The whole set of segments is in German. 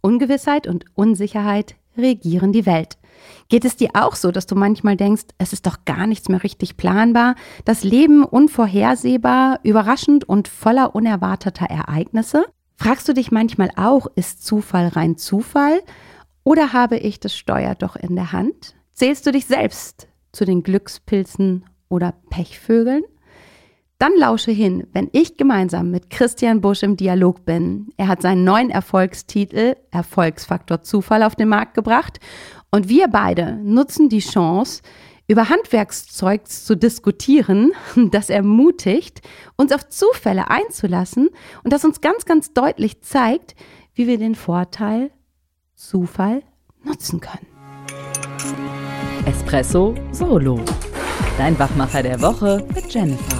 Ungewissheit und Unsicherheit regieren die Welt. Geht es dir auch so, dass du manchmal denkst, es ist doch gar nichts mehr richtig planbar, das Leben unvorhersehbar, überraschend und voller unerwarteter Ereignisse? Fragst du dich manchmal auch, ist Zufall rein Zufall oder habe ich das Steuer doch in der Hand? Zählst du dich selbst zu den Glückspilzen oder Pechvögeln? Dann lausche hin, wenn ich gemeinsam mit Christian Busch im Dialog bin. Er hat seinen neuen Erfolgstitel Erfolgsfaktor Zufall auf den Markt gebracht und wir beide nutzen die Chance, über Handwerkszeug zu diskutieren, das ermutigt, uns auf Zufälle einzulassen und das uns ganz, ganz deutlich zeigt, wie wir den Vorteil Zufall nutzen können. Espresso Solo. Dein Wachmacher der Woche mit Jennifer.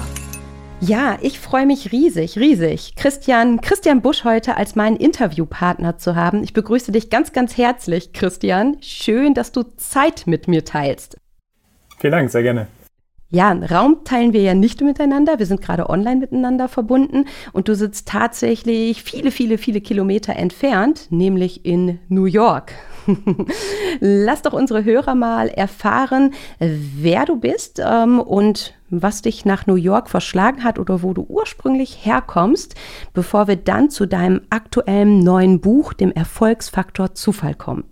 Ja, ich freue mich riesig, riesig, Christian, Christian Busch heute als meinen Interviewpartner zu haben. Ich begrüße dich ganz, ganz herzlich, Christian. Schön, dass du Zeit mit mir teilst. Vielen Dank, sehr gerne. Ja, Raum teilen wir ja nicht miteinander. Wir sind gerade online miteinander verbunden und du sitzt tatsächlich viele, viele, viele Kilometer entfernt, nämlich in New York. Lass doch unsere Hörer mal erfahren, wer du bist ähm, und was dich nach New York verschlagen hat oder wo du ursprünglich herkommst, bevor wir dann zu deinem aktuellen neuen Buch, dem Erfolgsfaktor Zufall kommen.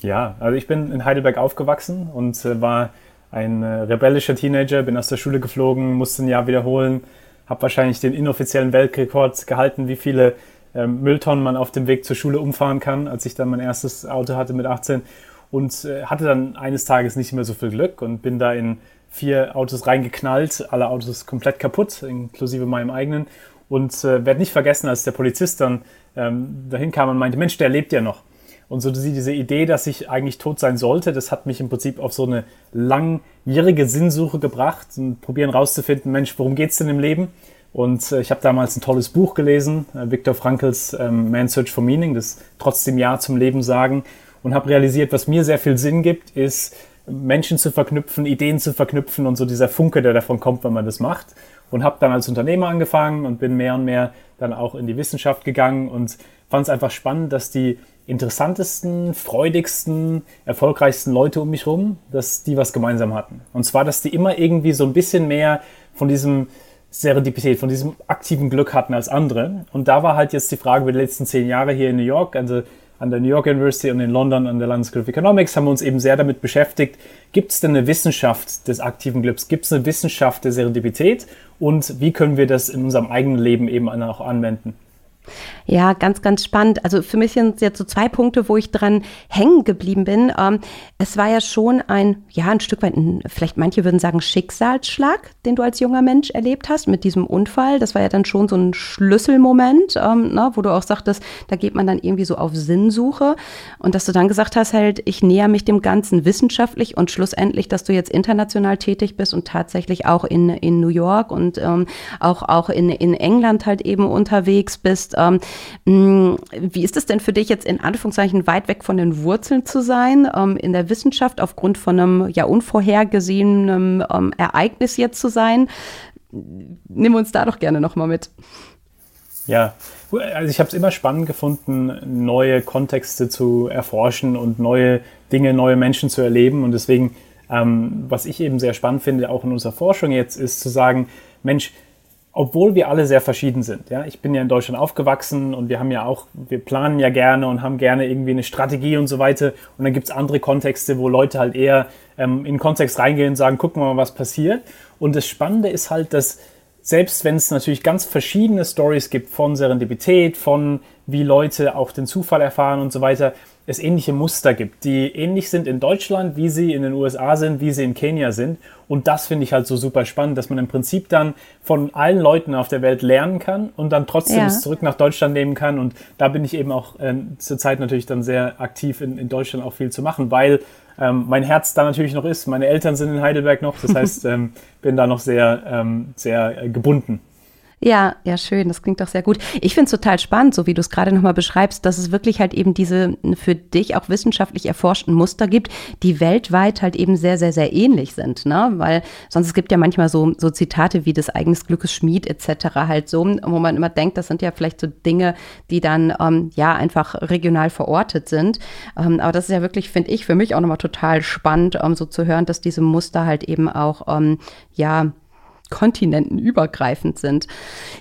Ja, also ich bin in Heidelberg aufgewachsen und äh, war ein äh, rebellischer Teenager, bin aus der Schule geflogen, musste ein Jahr wiederholen, habe wahrscheinlich den inoffiziellen Weltrekord gehalten, wie viele ähm, Mülltonnen man auf dem Weg zur Schule umfahren kann, als ich dann mein erstes Auto hatte mit 18 und äh, hatte dann eines Tages nicht mehr so viel Glück und bin da in vier Autos reingeknallt, alle Autos komplett kaputt, inklusive meinem eigenen und äh, werde nicht vergessen, als der Polizist dann ähm, dahin kam und meinte, Mensch, der lebt ja noch. Und so diese Idee, dass ich eigentlich tot sein sollte, das hat mich im Prinzip auf so eine langjährige Sinnsuche gebracht und probieren rauszufinden, Mensch, worum geht's denn im Leben? Und äh, ich habe damals ein tolles Buch gelesen, äh, Viktor Frankls ähm, Man's Search for Meaning, das trotzdem Ja zum Leben sagen. Und habe realisiert, was mir sehr viel Sinn gibt, ist Menschen zu verknüpfen, Ideen zu verknüpfen und so dieser Funke, der davon kommt, wenn man das macht. Und habe dann als Unternehmer angefangen und bin mehr und mehr dann auch in die Wissenschaft gegangen und fand es einfach spannend, dass die interessantesten, freudigsten, erfolgreichsten Leute um mich rum, dass die was gemeinsam hatten. Und zwar, dass die immer irgendwie so ein bisschen mehr von diesem Serendipität, von diesem aktiven Glück hatten als andere. Und da war halt jetzt die Frage über die letzten zehn Jahre hier in New York, also an der New York University und in London an der London School of Economics haben wir uns eben sehr damit beschäftigt, gibt es denn eine Wissenschaft des aktiven Glücks, gibt es eine Wissenschaft der Serendipität und wie können wir das in unserem eigenen Leben eben auch anwenden? Ja, ganz, ganz spannend. Also für mich sind es jetzt so zwei Punkte, wo ich dran hängen geblieben bin. Ähm, es war ja schon ein, ja, ein Stück weit, ein, vielleicht manche würden sagen, Schicksalsschlag, den du als junger Mensch erlebt hast mit diesem Unfall. Das war ja dann schon so ein Schlüsselmoment, ähm, ne, wo du auch sagtest, da geht man dann irgendwie so auf Sinnsuche. Und dass du dann gesagt hast, halt, ich näher mich dem Ganzen wissenschaftlich und schlussendlich, dass du jetzt international tätig bist und tatsächlich auch in, in New York und ähm, auch, auch in, in England halt eben unterwegs bist ähm, mm, wie ist es denn für dich jetzt in Anführungszeichen weit weg von den Wurzeln zu sein, ähm, in der Wissenschaft aufgrund von einem ja unvorhergesehenen ähm, Ereignis jetzt zu sein? Nimm uns da doch gerne nochmal mit. Ja, also ich habe es immer spannend gefunden, neue Kontexte zu erforschen und neue Dinge, neue Menschen zu erleben. Und deswegen, ähm, was ich eben sehr spannend finde, auch in unserer Forschung jetzt, ist zu sagen, Mensch, obwohl wir alle sehr verschieden sind. Ja, ich bin ja in Deutschland aufgewachsen und wir haben ja auch, wir planen ja gerne und haben gerne irgendwie eine Strategie und so weiter. Und dann gibt's andere Kontexte, wo Leute halt eher ähm, in den Kontext reingehen und sagen, gucken wir mal, was passiert. Und das Spannende ist halt, dass selbst wenn es natürlich ganz verschiedene Stories gibt von Serendipität, von wie Leute auch den Zufall erfahren und so weiter, es ähnliche Muster gibt, die ähnlich sind in Deutschland, wie sie in den USA sind, wie sie in Kenia sind. Und das finde ich halt so super spannend, dass man im Prinzip dann von allen Leuten auf der Welt lernen kann und dann trotzdem ja. es zurück nach Deutschland nehmen kann. Und da bin ich eben auch äh, zurzeit natürlich dann sehr aktiv in, in Deutschland auch viel zu machen, weil ähm, mein Herz da natürlich noch ist. Meine Eltern sind in Heidelberg noch, das heißt, ähm, bin da noch sehr, ähm, sehr gebunden. Ja, ja, schön. Das klingt doch sehr gut. Ich finde es total spannend, so wie du es gerade nochmal beschreibst, dass es wirklich halt eben diese für dich auch wissenschaftlich erforschten Muster gibt, die weltweit halt eben sehr, sehr, sehr ähnlich sind. Ne? Weil sonst es gibt ja manchmal so, so Zitate wie des eigenes Glückes Schmied etc. halt so, wo man immer denkt, das sind ja vielleicht so Dinge, die dann ähm, ja einfach regional verortet sind. Ähm, aber das ist ja wirklich, finde ich, für mich auch nochmal total spannend, ähm, so zu hören, dass diese Muster halt eben auch ähm, ja Kontinenten übergreifend sind.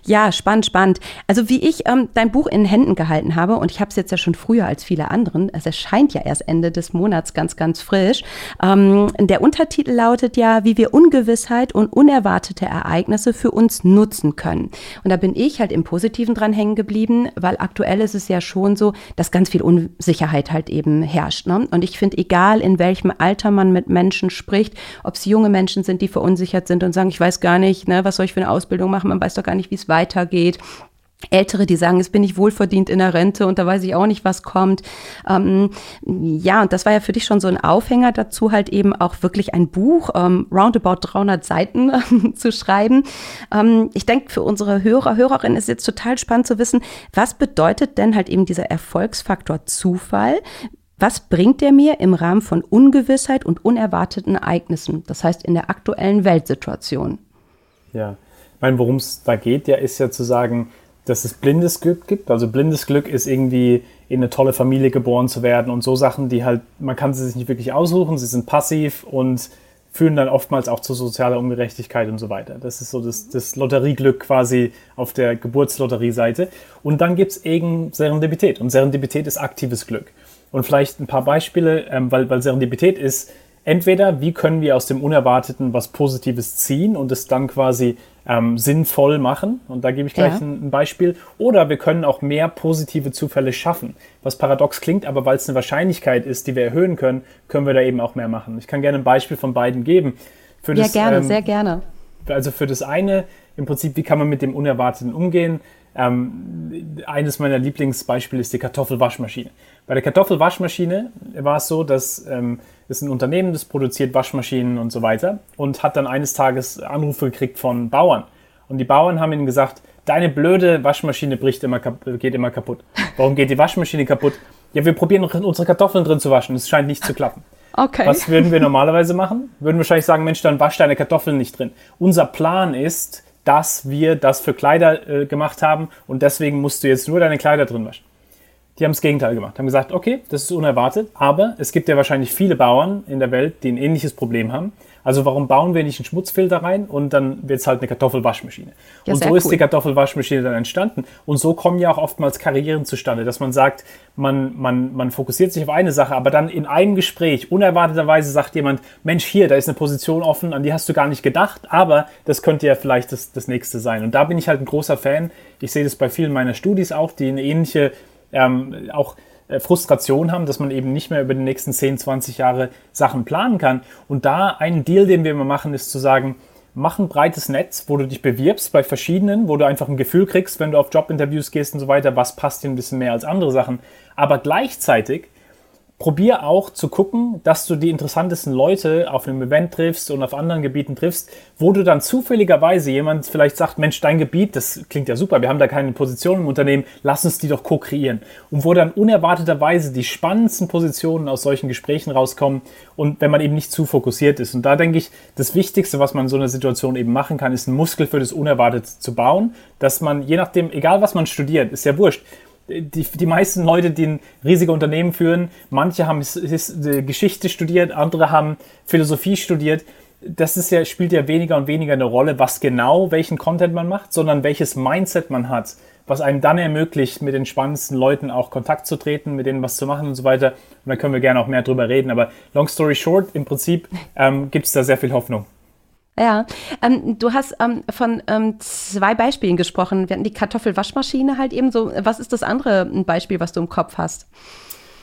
Ja, spannend, spannend. Also wie ich ähm, dein Buch in Händen gehalten habe, und ich habe es jetzt ja schon früher als viele anderen, es erscheint ja erst Ende des Monats ganz, ganz frisch. Ähm, der Untertitel lautet ja, wie wir Ungewissheit und unerwartete Ereignisse für uns nutzen können. Und da bin ich halt im Positiven dran hängen geblieben, weil aktuell ist es ja schon so, dass ganz viel Unsicherheit halt eben herrscht. Ne? Und ich finde, egal in welchem Alter man mit Menschen spricht, ob es junge Menschen sind, die verunsichert sind und sagen, ich weiß gar nicht, nicht, ne, was soll ich für eine Ausbildung machen, man weiß doch gar nicht, wie es weitergeht. Ältere, die sagen, jetzt bin ich wohlverdient in der Rente und da weiß ich auch nicht, was kommt. Ähm, ja, und das war ja für dich schon so ein Aufhänger dazu, halt eben auch wirklich ein Buch, ähm, roundabout 300 Seiten zu schreiben. Ähm, ich denke, für unsere Hörer, Hörerinnen ist jetzt total spannend zu wissen, was bedeutet denn halt eben dieser Erfolgsfaktor Zufall? Was bringt er mir im Rahmen von Ungewissheit und unerwarteten Ereignissen? Das heißt, in der aktuellen Weltsituation. Ja, ich meine, worum es da geht, ja, ist ja zu sagen, dass es blindes Glück gibt. Also blindes Glück ist irgendwie in eine tolle Familie geboren zu werden und so Sachen, die halt, man kann sie sich nicht wirklich aussuchen, sie sind passiv und führen dann oftmals auch zu sozialer Ungerechtigkeit und so weiter. Das ist so das, das Lotterieglück quasi auf der Geburtslotterieseite. Und dann gibt es eben Serendipität. Und Serendipität ist aktives Glück. Und vielleicht ein paar Beispiele, ähm, weil, weil Serendipität ist, entweder wie können wir aus dem Unerwarteten was Positives ziehen und es dann quasi ähm, sinnvoll machen, und da gebe ich gleich ja. ein, ein, Beispiel, oder wir können auch mehr positive Zufälle schaffen, was paradox klingt, aber weil es eine Wahrscheinlichkeit ist, die wir erhöhen können, können wir da eben auch mehr machen. Ich kann gerne ein Beispiel von beiden geben. Für ja, das, gerne, ähm, sehr gerne. Also für das eine, im Prinzip, wie kann man mit dem Unerwarteten umgehen? Ähm, eines meiner Lieblingsbeispiele ist die Kartoffelwaschmaschine. Bei der Kartoffelwaschmaschine war es so, dass ähm, es ein Unternehmen, das produziert Waschmaschinen und so weiter und hat dann eines Tages Anrufe gekriegt von Bauern. Und die Bauern haben ihnen gesagt, deine blöde Waschmaschine bricht immer, geht immer kaputt. Warum geht die Waschmaschine kaputt? Ja, wir probieren unsere Kartoffeln drin zu waschen. Es scheint nicht zu klappen. Okay. Was würden wir normalerweise machen? Würden wahrscheinlich sagen, Mensch, dann wasch deine Kartoffeln nicht drin. Unser Plan ist, dass wir das für Kleider äh, gemacht haben und deswegen musst du jetzt nur deine Kleider drin waschen. Die haben das Gegenteil gemacht, haben gesagt, okay, das ist unerwartet, aber es gibt ja wahrscheinlich viele Bauern in der Welt, die ein ähnliches Problem haben. Also warum bauen wir nicht einen Schmutzfilter rein und dann wird es halt eine Kartoffelwaschmaschine. Ja, und so ist die Kartoffelwaschmaschine dann entstanden. Und so kommen ja auch oftmals Karrieren zustande, dass man sagt, man, man, man fokussiert sich auf eine Sache, aber dann in einem Gespräch unerwarteterweise sagt jemand, Mensch, hier, da ist eine Position offen, an die hast du gar nicht gedacht, aber das könnte ja vielleicht das, das nächste sein. Und da bin ich halt ein großer Fan. Ich sehe das bei vielen meiner Studis auch, die eine ähnliche ähm, auch äh, Frustration haben, dass man eben nicht mehr über die nächsten 10, 20 Jahre Sachen planen kann. Und da ein Deal, den wir immer machen, ist zu sagen, mach ein breites Netz, wo du dich bewirbst bei verschiedenen, wo du einfach ein Gefühl kriegst, wenn du auf Jobinterviews gehst und so weiter, was passt dir ein bisschen mehr als andere Sachen. Aber gleichzeitig probier auch zu gucken, dass du die interessantesten Leute auf einem Event triffst und auf anderen Gebieten triffst, wo du dann zufälligerweise jemand vielleicht sagt, Mensch, dein Gebiet, das klingt ja super, wir haben da keine Position im Unternehmen, lass uns die doch co-kreieren. Und wo dann unerwarteterweise die spannendsten Positionen aus solchen Gesprächen rauskommen und wenn man eben nicht zu fokussiert ist. Und da denke ich, das Wichtigste, was man in so einer Situation eben machen kann, ist einen Muskel für das Unerwartete zu bauen, dass man je nachdem, egal was man studiert, ist ja wurscht, die, die meisten Leute, die ein riesige Unternehmen führen, manche haben Geschichte studiert, andere haben Philosophie studiert. Das ist ja, spielt ja weniger und weniger eine Rolle, was genau, welchen Content man macht, sondern welches Mindset man hat, was einem dann ermöglicht, mit den spannendsten Leuten auch Kontakt zu treten, mit denen was zu machen und so weiter. Und da können wir gerne auch mehr drüber reden. Aber long story short, im Prinzip ähm, gibt es da sehr viel Hoffnung. Ja, ähm, du hast ähm, von ähm, zwei Beispielen gesprochen. Wir hatten die Kartoffelwaschmaschine halt eben so. Was ist das andere Beispiel, was du im Kopf hast?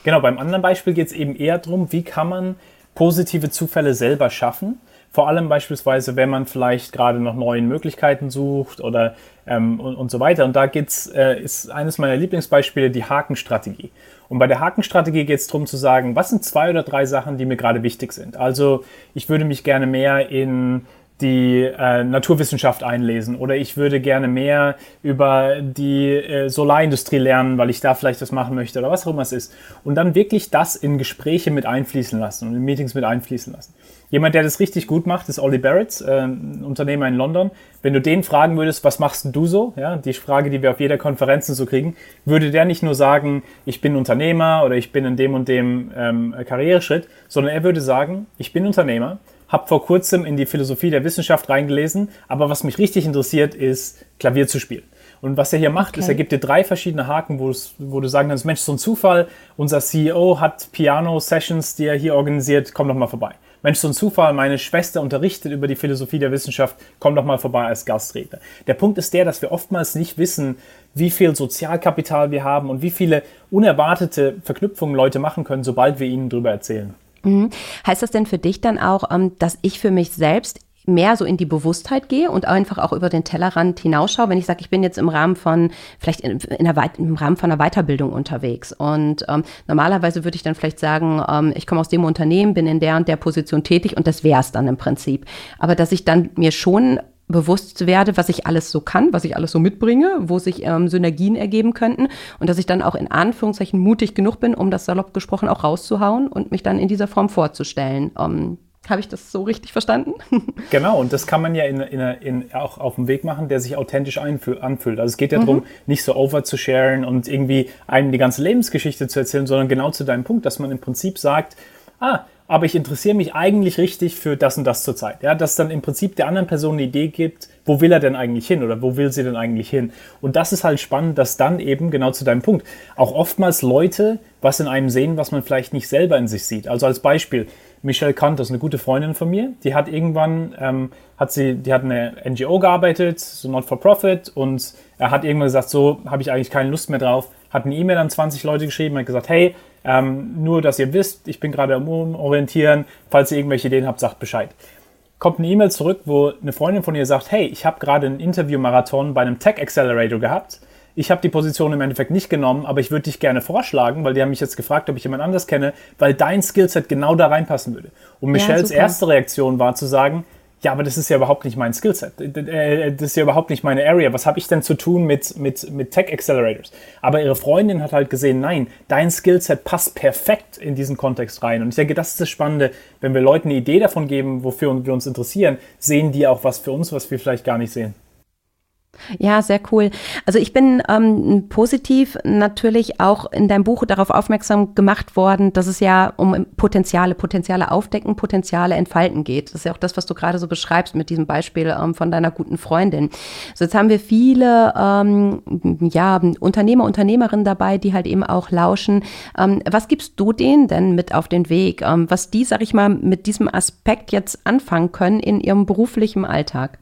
Genau, beim anderen Beispiel geht es eben eher darum, wie kann man positive Zufälle selber schaffen. Vor allem beispielsweise, wenn man vielleicht gerade nach neuen Möglichkeiten sucht oder ähm, und, und, so weiter. Und da geht's, äh, ist eines meiner Lieblingsbeispiele die Hakenstrategie. Und bei der Hakenstrategie geht es darum zu sagen, was sind zwei oder drei Sachen, die mir gerade wichtig sind. Also ich würde mich gerne mehr in die äh, Naturwissenschaft einlesen oder ich würde gerne mehr über die äh, Solarindustrie lernen, weil ich da vielleicht das machen möchte oder was auch immer es ist. Und dann wirklich das in Gespräche mit einfließen lassen und in Meetings mit einfließen lassen. Jemand, der das richtig gut macht, ist Ollie Barrett, äh, ein Unternehmer in London. Wenn du den fragen würdest, was machst du so? Ja, die Frage, die wir auf jeder Konferenz so kriegen, würde der nicht nur sagen, ich bin Unternehmer oder ich bin in dem und dem ähm, Karriereschritt, sondern er würde sagen, ich bin Unternehmer, habe vor kurzem in die Philosophie der Wissenschaft reingelesen, aber was mich richtig interessiert, ist Klavier zu spielen. Und was er hier macht, okay. ist, er gibt dir drei verschiedene Haken, wo, du sagen kannst, Mensch, so ein Zufall, unser CEO hat Piano-Sessions, die er hier organisiert, komm doch mal vorbei. Mensch, so ein Zufall, meine Schwester unterrichtet über die Philosophie der Wissenschaft, komm doch mal vorbei als Gastredner. Der Punkt ist der, dass wir oftmals nicht wissen, wie viel Sozialkapital wir haben und wie viele unerwartete Verknüpfungen Leute machen können, sobald wir ihnen darüber erzählen. Mhm. Heißt das denn für dich dann auch, ähm, dass ich für mich selbst mehr so in die Bewusstheit gehe und einfach auch über den Tellerrand hinausschaue, wenn ich sage, ich bin jetzt im Rahmen von, vielleicht in, in der, im Rahmen von einer Weiterbildung unterwegs. Und ähm, normalerweise würde ich dann vielleicht sagen, ähm, ich komme aus dem Unternehmen, bin in der und der Position tätig und das wäre es dann im Prinzip. Aber dass ich dann mir schon bewusst werde, was ich alles so kann, was ich alles so mitbringe, wo sich ähm, Synergien ergeben könnten und dass ich dann auch in Anführungszeichen mutig genug bin, um das salopp gesprochen auch rauszuhauen und mich dann in dieser Form vorzustellen. Ähm, habe ich das so richtig verstanden? genau, und das kann man ja in, in, in, auch auf dem Weg machen, der sich authentisch anfühlt. Also es geht ja mhm. darum, nicht so over zu sharen und irgendwie einem die ganze Lebensgeschichte zu erzählen, sondern genau zu deinem Punkt, dass man im Prinzip sagt, ah, aber ich interessiere mich eigentlich richtig für das und das zurzeit. Ja, dass dann im Prinzip der anderen Person eine Idee gibt, wo will er denn eigentlich hin oder wo will sie denn eigentlich hin? Und das ist halt spannend, dass dann eben, genau zu deinem Punkt, auch oftmals Leute was in einem sehen, was man vielleicht nicht selber in sich sieht. Also als Beispiel, Michelle Kant, das ist eine gute Freundin von mir, die hat irgendwann, ähm, hat sie, die hat eine NGO gearbeitet, so not for profit und er hat irgendwann gesagt, so habe ich eigentlich keine Lust mehr drauf, hat eine E-Mail an 20 Leute geschrieben, hat gesagt, hey, ähm, nur, dass ihr wisst, ich bin gerade am Umorientieren. Falls ihr irgendwelche Ideen habt, sagt Bescheid. Kommt eine E-Mail zurück, wo eine Freundin von ihr sagt, hey, ich habe gerade einen Interview-Marathon bei einem Tech Accelerator gehabt. Ich habe die Position im Endeffekt nicht genommen, aber ich würde dich gerne vorschlagen, weil die haben mich jetzt gefragt, ob ich jemand anders kenne, weil dein Skillset genau da reinpassen würde. Und Michelles ja, erste Reaktion war zu sagen, ja, aber das ist ja überhaupt nicht mein Skillset. Äh, das ist ja überhaupt nicht meine Area. Was habe ich denn zu tun mit, mit, mit Tech Accelerators? Aber ihre Freundin hat halt gesehen, nein, dein Skillset passt perfekt in diesen Kontext rein. Und ich denke, das ist das Spannende, wenn wir Leuten eine Idee davon geben, wofür wir uns interessieren, sehen die auch was für uns, was wir vielleicht gar nicht sehen. Ja, sehr cool. Also ich bin ähm, positiv natürlich auch in deinem Buch darauf aufmerksam gemacht worden, dass es ja um Potenziale, Potenziale aufdecken, Potenziale entfalten geht. Das ist ja auch das, was du gerade so beschreibst mit diesem Beispiel ähm, von deiner guten Freundin. So jetzt haben wir viele ähm, ja, Unternehmer, Unternehmerinnen dabei, die halt eben auch lauschen. Ähm, was gibst du denen denn mit auf den Weg, ähm, was die, sag ich mal, mit diesem Aspekt jetzt anfangen können in ihrem beruflichen Alltag?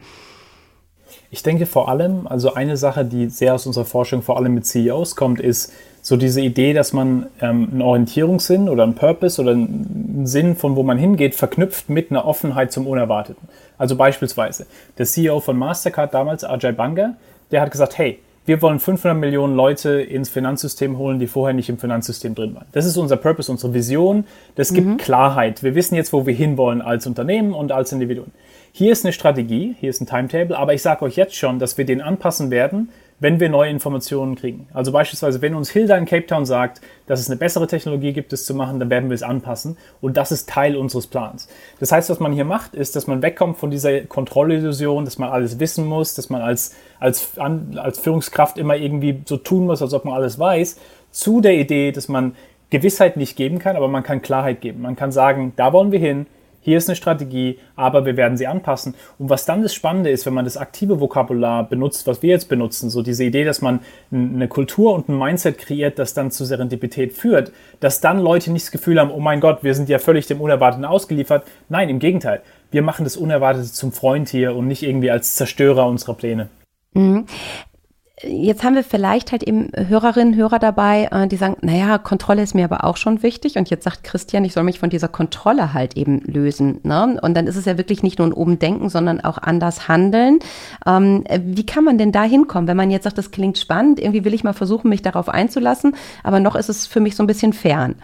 Ich denke vor allem, also eine Sache, die sehr aus unserer Forschung vor allem mit CEOs kommt, ist so diese Idee, dass man ähm, einen Orientierungssinn oder einen Purpose oder einen Sinn, von wo man hingeht, verknüpft mit einer Offenheit zum Unerwarteten. Also beispielsweise der CEO von Mastercard damals, Ajay Banga, der hat gesagt, hey, wir wollen 500 Millionen Leute ins Finanzsystem holen, die vorher nicht im Finanzsystem drin waren. Das ist unser Purpose, unsere Vision. Das gibt mhm. Klarheit. Wir wissen jetzt, wo wir hinwollen als Unternehmen und als Individuen. Hier ist eine Strategie, hier ist ein Timetable, aber ich sage euch jetzt schon, dass wir den anpassen werden, wenn wir neue Informationen kriegen. Also beispielsweise, wenn uns Hilda in Cape Town sagt, dass es eine bessere Technologie gibt, es zu machen, dann werden wir es anpassen und das ist Teil unseres Plans. Das heißt, was man hier macht, ist, dass man wegkommt von dieser Kontrollillusion, dass man alles wissen muss, dass man als, als, als Führungskraft immer irgendwie so tun muss, als ob man alles weiß, zu der Idee, dass man Gewissheit nicht geben kann, aber man kann Klarheit geben. Man kann sagen, da wollen wir hin, hier ist eine Strategie, aber wir werden sie anpassen. Und was dann das Spannende ist, wenn man das aktive Vokabular benutzt, was wir jetzt benutzen, so diese Idee, dass man eine Kultur und ein Mindset kreiert, das dann zu Serendipität führt, dass dann Leute nicht das Gefühl haben, oh mein Gott, wir sind ja völlig dem Unerwarteten ausgeliefert. Nein, im Gegenteil. Wir machen das Unerwartete zum Freund hier und nicht irgendwie als Zerstörer unserer Pläne. Mhm. Jetzt haben wir vielleicht halt eben Hörerinnen, Hörer dabei, äh, die sagen, naja, Kontrolle ist mir aber auch schon wichtig. Und jetzt sagt Christian, ich soll mich von dieser Kontrolle halt eben lösen. Ne? Und dann ist es ja wirklich nicht nur ein oben denken, sondern auch anders handeln. Ähm, wie kann man denn da hinkommen, wenn man jetzt sagt, das klingt spannend, irgendwie will ich mal versuchen, mich darauf einzulassen, aber noch ist es für mich so ein bisschen fern.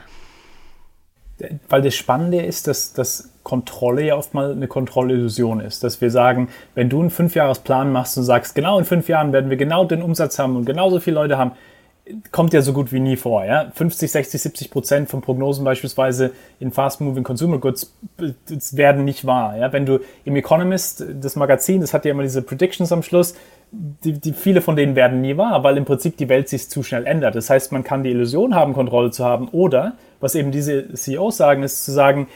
Weil das Spannende ist, dass, dass Kontrolle ja oft mal eine Kontrollillusion ist. Dass wir sagen, wenn du einen Fünfjahresplan machst und sagst, genau in fünf Jahren werden wir genau den Umsatz haben und genauso viele Leute haben, kommt ja so gut wie nie vor. Ja? 50, 60, 70 Prozent von Prognosen beispielsweise in Fast-Moving Consumer Goods werden nicht wahr. Ja? Wenn du im Economist, das Magazin, das hat ja immer diese Predictions am Schluss, die, die, viele von denen werden nie wahr, weil im Prinzip die Welt sich zu schnell ändert. Das heißt, man kann die Illusion haben, Kontrolle zu haben oder, was eben diese CEOs sagen, ist zu sagen,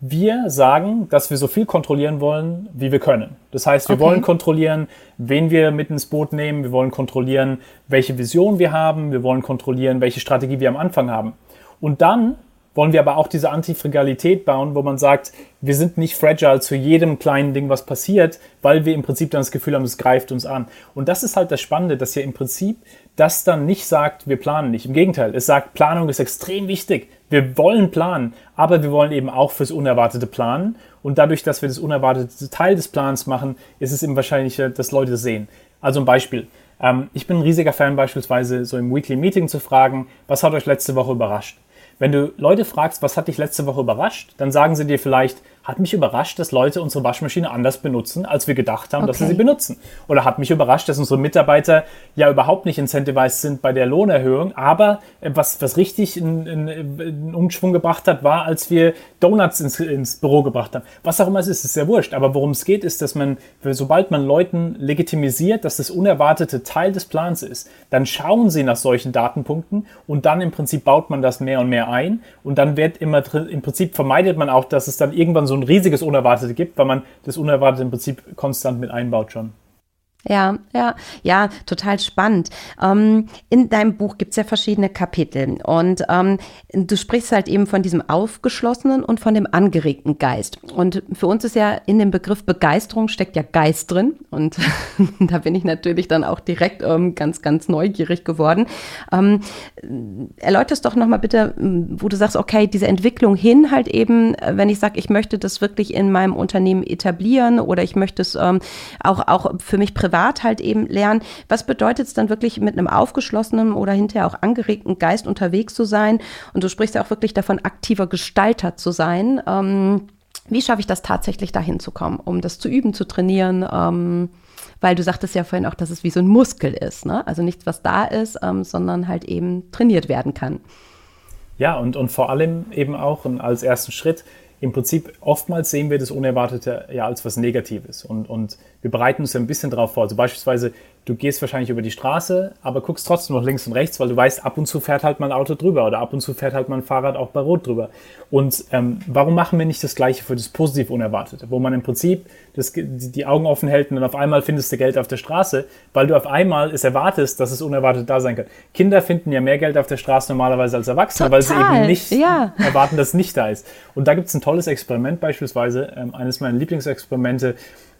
wir sagen, dass wir so viel kontrollieren wollen, wie wir können. Das heißt, wir okay. wollen kontrollieren, wen wir mit ins Boot nehmen, wir wollen kontrollieren, welche Vision wir haben, wir wollen kontrollieren, welche Strategie wir am Anfang haben. Und dann wollen wir aber auch diese Antifragilität bauen, wo man sagt, wir sind nicht fragile zu jedem kleinen Ding, was passiert, weil wir im Prinzip dann das Gefühl haben, es greift uns an. Und das ist halt das Spannende, dass ja im Prinzip das dann nicht sagt, wir planen nicht. Im Gegenteil, es sagt, Planung ist extrem wichtig. Wir wollen planen, aber wir wollen eben auch fürs Unerwartete planen. Und dadurch, dass wir das unerwartete Teil des Plans machen, ist es eben wahrscheinlicher, dass Leute das sehen. Also ein Beispiel. Ähm, ich bin ein riesiger Fan beispielsweise, so im Weekly Meeting zu fragen, was hat euch letzte Woche überrascht? Wenn du Leute fragst, was hat dich letzte Woche überrascht, dann sagen sie dir vielleicht, hat mich überrascht, dass Leute unsere Waschmaschine anders benutzen, als wir gedacht haben, okay. dass sie sie benutzen. Oder hat mich überrascht, dass unsere Mitarbeiter ja überhaupt nicht incentivized sind bei der Lohnerhöhung. Aber äh, was, was richtig einen Umschwung gebracht hat, war, als wir Donuts ins, ins Büro gebracht haben. Was auch immer es ist, ist sehr wurscht. Aber worum es geht, ist, dass man, sobald man Leuten legitimisiert, dass das Unerwartete Teil des Plans ist, dann schauen sie nach solchen Datenpunkten und dann im Prinzip baut man das mehr und mehr ein. Und dann wird immer, im Prinzip vermeidet man auch, dass es dann irgendwann so ein riesiges Unerwartete gibt, weil man das Unerwartete im Prinzip konstant mit einbaut schon. Ja, ja, ja, total spannend. Ähm, in deinem Buch gibt es ja verschiedene Kapitel und ähm, du sprichst halt eben von diesem aufgeschlossenen und von dem angeregten Geist. Und für uns ist ja in dem Begriff Begeisterung steckt ja Geist drin und da bin ich natürlich dann auch direkt ähm, ganz, ganz neugierig geworden. Ähm, erläuterst doch nochmal bitte, wo du sagst, okay, diese Entwicklung hin halt eben, wenn ich sage, ich möchte das wirklich in meinem Unternehmen etablieren oder ich möchte es ähm, auch, auch für mich privat privat halt eben lernen, was bedeutet es dann wirklich mit einem aufgeschlossenen oder hinterher auch angeregten Geist unterwegs zu sein? Und du sprichst ja auch wirklich davon, aktiver Gestalter zu sein. Ähm, wie schaffe ich das tatsächlich dahin zu kommen, um das zu üben, zu trainieren? Ähm, weil du sagtest ja vorhin auch, dass es wie so ein Muskel ist, ne? Also nichts, was da ist, ähm, sondern halt eben trainiert werden kann. Ja, und, und vor allem eben auch als ersten Schritt im Prinzip oftmals sehen wir das Unerwartete ja als was Negatives und, und wir bereiten uns ein bisschen darauf vor. Also beispielsweise, du gehst wahrscheinlich über die Straße, aber guckst trotzdem noch links und rechts, weil du weißt, ab und zu fährt halt mal ein Auto drüber oder ab und zu fährt halt mal ein Fahrrad auch bei Rot drüber. Und ähm, warum machen wir nicht das Gleiche für das positiv Unerwartete, wo man im Prinzip das, die Augen offen hält und dann auf einmal findest du Geld auf der Straße, weil du auf einmal es erwartest, dass es unerwartet da sein kann. Kinder finden ja mehr Geld auf der Straße normalerweise als Erwachsene, Total, weil sie eben nicht ja. erwarten, dass es nicht da ist. Und da gibt es ein tolles Experiment beispielsweise, ähm, eines meiner Lieblingsexperimente,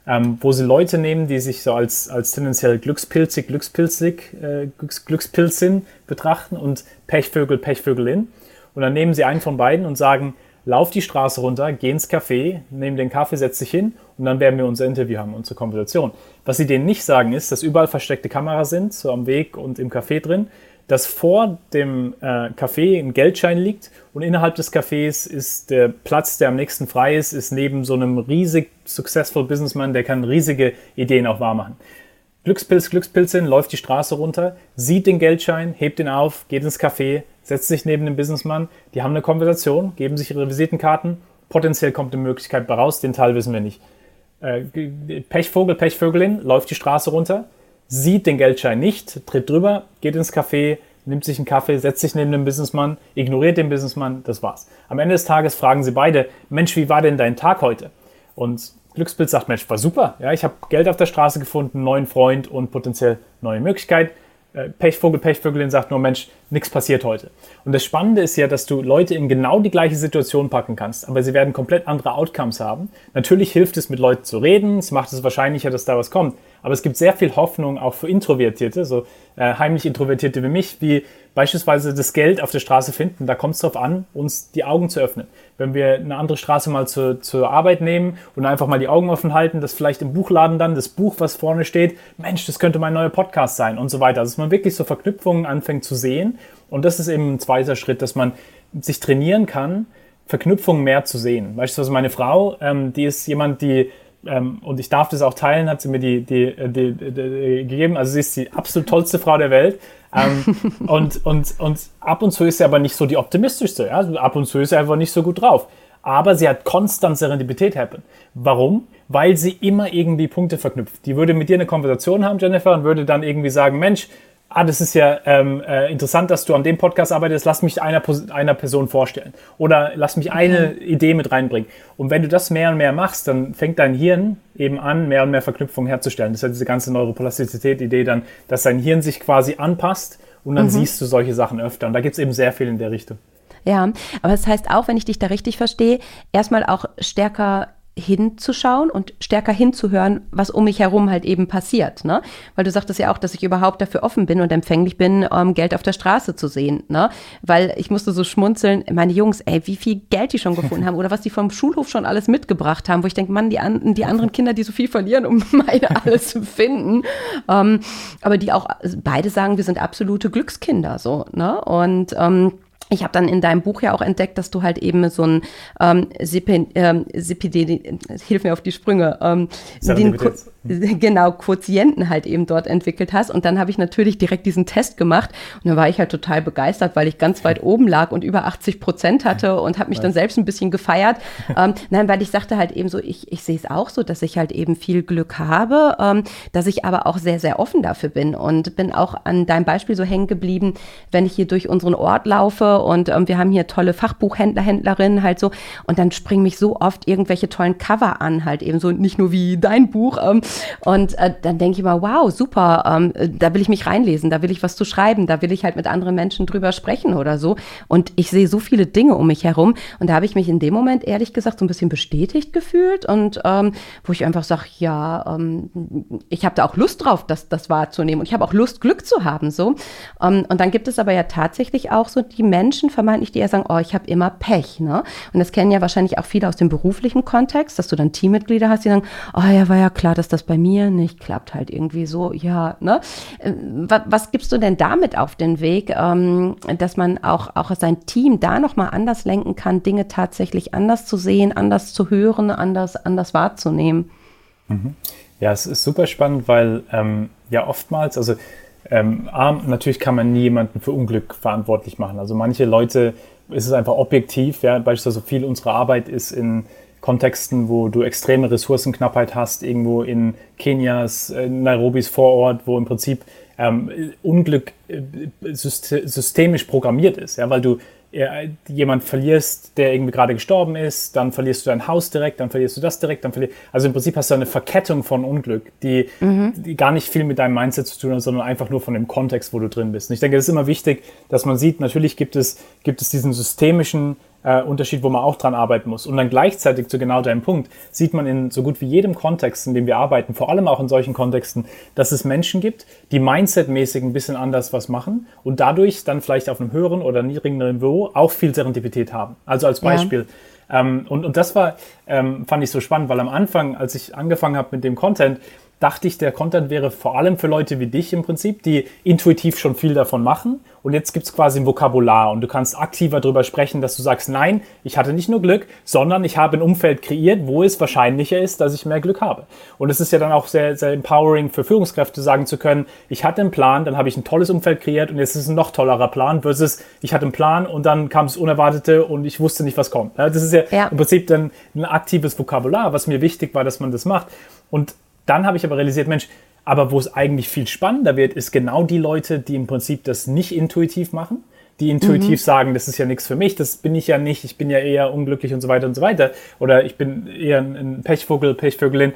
ähm, wo sie Leute nehmen, die sich so als, als tendenziell glückspilzig, glückspilzig, äh, Glücks, Glückspilzin betrachten und Pechvögel, Pechvögelin. Und dann nehmen sie einen von beiden und sagen, lauf die Straße runter, geh ins Café, nimm den Kaffee, setz dich hin und dann werden wir unser Interview haben, unsere Konversation. Was sie denen nicht sagen ist, dass überall versteckte Kameras sind, so am Weg und im Café drin, dass vor dem äh, Café ein Geldschein liegt und innerhalb des Cafés ist der Platz, der am nächsten frei ist, ist neben so einem riesig successful Businessman, der kann riesige Ideen auch wahr machen. Glückspilz, Glückspilzin läuft die Straße runter, sieht den Geldschein, hebt ihn auf, geht ins Café, setzt sich neben den Businessman, die haben eine Konversation, geben sich ihre Visitenkarten, potenziell kommt eine Möglichkeit raus, den Teil wissen wir nicht. Äh, Pechvogel, Pechvögelin läuft die Straße runter, sieht den Geldschein nicht, tritt drüber, geht ins Café, nimmt sich einen Kaffee, setzt sich neben den Businessmann, ignoriert den Businessmann, das war's. Am Ende des Tages fragen sie beide, Mensch, wie war denn dein Tag heute? Und Glücksbild sagt, Mensch, war super. Ja, ich habe Geld auf der Straße gefunden, neuen Freund und potenziell neue Möglichkeit. Äh, Pechvogel, Pechvögelin sagt nur, Mensch, nichts passiert heute. Und das Spannende ist ja, dass du Leute in genau die gleiche Situation packen kannst, aber sie werden komplett andere Outcomes haben. Natürlich hilft es, mit Leuten zu reden, es macht es wahrscheinlicher, dass da was kommt. Aber es gibt sehr viel Hoffnung auch für Introvertierte, so äh, heimlich Introvertierte wie mich, wie beispielsweise das Geld auf der Straße finden. Da kommt es darauf an, uns die Augen zu öffnen. Wenn wir eine andere Straße mal zu, zur Arbeit nehmen und einfach mal die Augen offen halten, dass vielleicht im Buchladen dann das Buch, was vorne steht, Mensch, das könnte mein neuer Podcast sein und so weiter. Also dass man wirklich so Verknüpfungen anfängt zu sehen. Und das ist eben ein zweiter Schritt, dass man sich trainieren kann, Verknüpfung mehr zu sehen. Beispielsweise meine Frau, ähm, die ist jemand, die ähm, und ich darf das auch teilen, hat sie mir die, die, die, die, gegeben. Also sie ist die absolut tollste Frau der Welt. Ähm, und, und, und ab und zu ist sie aber nicht so die optimistischste. Ja? Also ab und zu ist sie einfach nicht so gut drauf. Aber sie hat konstant Serendipität happen. Warum? Weil sie immer irgendwie Punkte verknüpft. Die würde mit dir eine Konversation haben, Jennifer, und würde dann irgendwie sagen, Mensch, ah, das ist ja ähm, äh, interessant, dass du an dem Podcast arbeitest, lass mich einer, einer Person vorstellen. Oder lass mich eine okay. Idee mit reinbringen. Und wenn du das mehr und mehr machst, dann fängt dein Hirn eben an, mehr und mehr Verknüpfungen herzustellen. Das ist ja diese ganze Neuroplastizität-Idee dann, dass dein Hirn sich quasi anpasst und dann mhm. siehst du solche Sachen öfter. Und da gibt es eben sehr viel in der Richtung. Ja, aber das heißt auch, wenn ich dich da richtig verstehe, erstmal auch stärker hinzuschauen und stärker hinzuhören, was um mich herum halt eben passiert. Ne? Weil du sagtest ja auch, dass ich überhaupt dafür offen bin und empfänglich bin, ähm, Geld auf der Straße zu sehen. Ne? Weil ich musste so schmunzeln, meine Jungs, ey, wie viel Geld die schon gefunden haben oder was die vom Schulhof schon alles mitgebracht haben, wo ich denke, Mann, die, an, die anderen Kinder, die so viel verlieren, um meine alles zu finden. Ähm, aber die auch, beide sagen, wir sind absolute Glückskinder. so. Ne? Und ähm, ich habe dann in deinem Buch ja auch entdeckt, dass du halt eben so ein ähm, Sipen, ähm, Sipide, hilf mir auf die Sprünge, ähm, den, genau, Quotienten halt eben dort entwickelt hast. Und dann habe ich natürlich direkt diesen Test gemacht und da war ich halt total begeistert, weil ich ganz weit oben lag und über 80 Prozent hatte und habe mich dann selbst ein bisschen gefeiert. ähm, nein, weil ich sagte halt eben so, ich, ich sehe es auch so, dass ich halt eben viel Glück habe, ähm, dass ich aber auch sehr, sehr offen dafür bin und bin auch an deinem Beispiel so hängen geblieben, wenn ich hier durch unseren Ort laufe und ähm, wir haben hier tolle Fachbuchhändler, Händlerinnen halt so und dann springen mich so oft irgendwelche tollen Cover an, halt eben so nicht nur wie dein Buch ähm, und äh, dann denke ich mal, wow, super, ähm, da will ich mich reinlesen, da will ich was zu schreiben, da will ich halt mit anderen Menschen drüber sprechen oder so und ich sehe so viele Dinge um mich herum und da habe ich mich in dem Moment ehrlich gesagt so ein bisschen bestätigt gefühlt und ähm, wo ich einfach sage, ja, ähm, ich habe da auch Lust drauf, das, das wahrzunehmen und ich habe auch Lust, Glück zu haben so ähm, und dann gibt es aber ja tatsächlich auch so die Menschen, vermeintlich, die ja sagen, oh, ich habe immer Pech. Ne? Und das kennen ja wahrscheinlich auch viele aus dem beruflichen Kontext, dass du dann Teammitglieder hast, die sagen, oh ja, war ja klar, dass das bei mir nicht klappt, halt irgendwie so, ja. Ne? Äh, was, was gibst du denn damit auf den Weg, ähm, dass man auch, auch sein Team da nochmal anders lenken kann, Dinge tatsächlich anders zu sehen, anders zu hören, anders, anders wahrzunehmen? Mhm. Ja, es ist super spannend, weil ähm, ja oftmals, also ähm, natürlich kann man nie jemanden für Unglück verantwortlich machen. Also manche Leute ist es einfach objektiv. Ja, beispielsweise viel unserer Arbeit ist in Kontexten, wo du extreme Ressourcenknappheit hast, irgendwo in Kenias, in Nairobis Vorort, wo im Prinzip ähm, Unglück äh, systemisch programmiert ist, ja, weil du jemand verlierst, der irgendwie gerade gestorben ist, dann verlierst du dein Haus direkt, dann verlierst du das direkt, dann verlierst also im Prinzip hast du eine Verkettung von Unglück, die, mhm. die gar nicht viel mit deinem Mindset zu tun hat, sondern einfach nur von dem Kontext, wo du drin bist. Und ich denke, es ist immer wichtig, dass man sieht, natürlich gibt es, gibt es diesen systemischen äh, Unterschied, wo man auch dran arbeiten muss. Und dann gleichzeitig zu genau deinem Punkt sieht man in so gut wie jedem Kontext, in dem wir arbeiten, vor allem auch in solchen Kontexten, dass es Menschen gibt, die mindsetmäßig ein bisschen anders was machen und dadurch dann vielleicht auf einem höheren oder niedrigen Niveau auch viel Serendipität haben. Also als Beispiel. Ja. Ähm, und, und das war, ähm, fand ich so spannend, weil am Anfang, als ich angefangen habe mit dem Content, dachte ich, der Content wäre vor allem für Leute wie dich im Prinzip, die intuitiv schon viel davon machen. Und jetzt gibt es quasi ein Vokabular und du kannst aktiver darüber sprechen, dass du sagst, nein, ich hatte nicht nur Glück, sondern ich habe ein Umfeld kreiert, wo es wahrscheinlicher ist, dass ich mehr Glück habe. Und es ist ja dann auch sehr, sehr empowering für Führungskräfte, sagen zu können, ich hatte einen Plan, dann habe ich ein tolles Umfeld kreiert und jetzt ist es ein noch tollerer Plan, versus ich hatte einen Plan und dann kam es Unerwartete und ich wusste nicht, was kommt. Das ist ja, ja. im Prinzip dann ein aktives Vokabular, was mir wichtig war, dass man das macht. Und dann habe ich aber realisiert, Mensch, aber wo es eigentlich viel spannender wird, ist genau die Leute, die im Prinzip das nicht intuitiv machen, die intuitiv mhm. sagen, das ist ja nichts für mich, das bin ich ja nicht, ich bin ja eher unglücklich und so weiter und so weiter. Oder ich bin eher ein Pechvogel, Pechvögelin.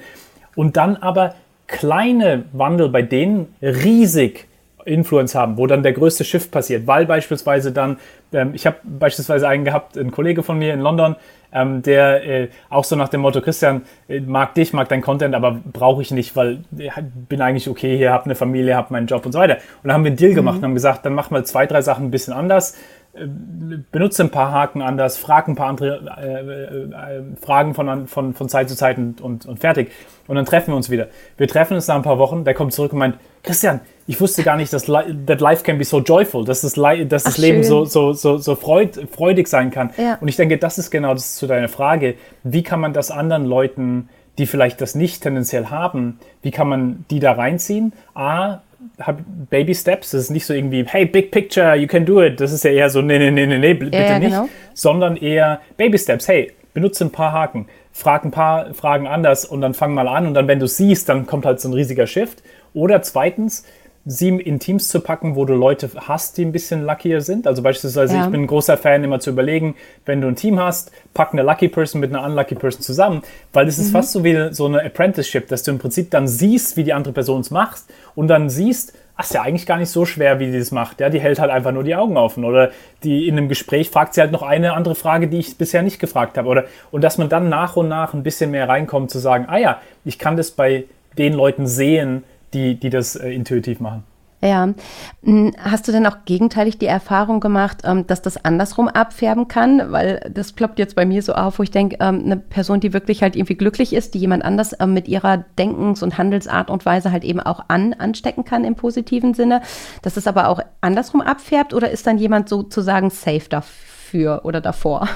Und dann aber kleine Wandel bei denen riesig Influence haben, wo dann der größte Shift passiert, weil beispielsweise dann, ähm, ich habe beispielsweise einen gehabt, ein Kollege von mir in London, ähm, der äh, auch so nach dem Motto, Christian, äh, mag dich, mag dein Content, aber brauche ich nicht, weil ich bin eigentlich okay hier, habe eine Familie, habe meinen Job und so weiter. Und dann haben wir einen Deal gemacht und haben gesagt, dann mach mal zwei, drei Sachen ein bisschen anders. Benutze ein paar Haken anders, frage ein paar andere äh, äh, Fragen von, von, von Zeit zu Zeit und, und, und fertig. Und dann treffen wir uns wieder. Wir treffen uns nach ein paar Wochen, der kommt zurück und meint, Christian, ich wusste gar nicht, dass that life can be so joyful, dass das, dass das Ach, Leben so, so, so, so freud, freudig sein kann. Ja. Und ich denke, das ist genau das zu deiner Frage. Wie kann man das anderen Leuten, die vielleicht das nicht tendenziell haben, wie kann man die da reinziehen? A, Baby Steps, das ist nicht so irgendwie, hey, big picture, you can do it. Das ist ja eher so, nee, nee, nee, nee, nee bitte ja, nicht. Genau. Sondern eher Baby Steps, hey, benutze ein paar Haken, frag ein paar Fragen anders und dann fang mal an und dann, wenn du siehst, dann kommt halt so ein riesiger Shift. Oder zweitens, sie in Teams zu packen, wo du Leute hast, die ein bisschen luckier sind. Also beispielsweise, ja. ich bin ein großer Fan, immer zu überlegen, wenn du ein Team hast, pack eine Lucky Person mit einer Unlucky Person zusammen, weil das ist mhm. fast so wie so eine Apprenticeship, dass du im Prinzip dann siehst, wie die andere Person es macht und dann siehst, ach, ist ja eigentlich gar nicht so schwer, wie die das macht. Ja, die hält halt einfach nur die Augen offen. Oder die in einem Gespräch fragt sie halt noch eine andere Frage, die ich bisher nicht gefragt habe. Oder, und dass man dann nach und nach ein bisschen mehr reinkommt, zu sagen, ah ja, ich kann das bei den Leuten sehen, die, die das äh, intuitiv machen. Ja. Hm, hast du denn auch gegenteilig die Erfahrung gemacht, ähm, dass das andersrum abfärben kann? Weil das ploppt jetzt bei mir so auf, wo ich denke, ähm, eine Person, die wirklich halt irgendwie glücklich ist, die jemand anders ähm, mit ihrer Denkens- und Handelsart und Weise halt eben auch an, anstecken kann im positiven Sinne, dass es aber auch andersrum abfärbt oder ist dann jemand sozusagen safe dafür oder davor?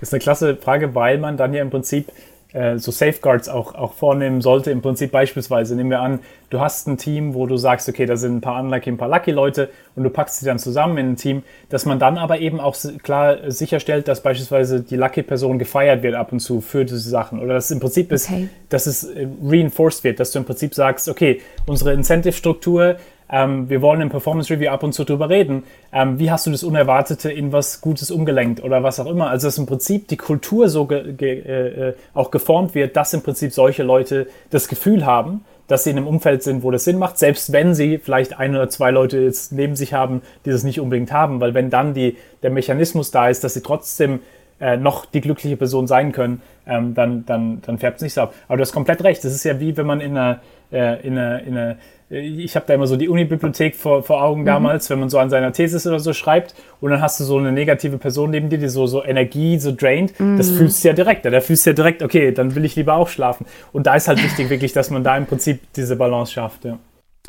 Das ist eine klasse Frage, weil man dann ja im Prinzip äh, so Safeguards auch, auch vornehmen sollte. Im Prinzip beispielsweise, nehmen wir an, du hast ein Team, wo du sagst, okay, da sind ein paar unlucky, ein paar lucky Leute und du packst sie dann zusammen in ein Team, dass man dann aber eben auch klar sicherstellt, dass beispielsweise die lucky Person gefeiert wird ab und zu für diese Sachen oder dass im Prinzip ist, okay. dass es äh, reinforced wird, dass du im Prinzip sagst, okay, unsere Incentive-Struktur ähm, wir wollen im Performance Review ab und zu drüber reden. Ähm, wie hast du das Unerwartete in was Gutes umgelenkt oder was auch immer? Also, dass im Prinzip die Kultur so ge ge äh, auch geformt wird, dass im Prinzip solche Leute das Gefühl haben, dass sie in einem Umfeld sind, wo das Sinn macht, selbst wenn sie vielleicht ein oder zwei Leute jetzt neben sich haben, die das nicht unbedingt haben, weil wenn dann die, der Mechanismus da ist, dass sie trotzdem äh, noch die glückliche Person sein können, ähm, dann, dann, dann färbt es nicht so ab. Aber du hast komplett recht. Das ist ja wie wenn man in einer, äh, in einer, in einer ich habe da immer so die Uni-Bibliothek vor, vor Augen mhm. damals, wenn man so an seiner Thesis oder so schreibt und dann hast du so eine negative Person neben dir, die so, so Energie so draint, mhm. das fühlst du ja direkt. Da fühlst du ja direkt, okay, dann will ich lieber auch schlafen. Und da ist halt wichtig wirklich, dass man da im Prinzip diese Balance schafft, ja.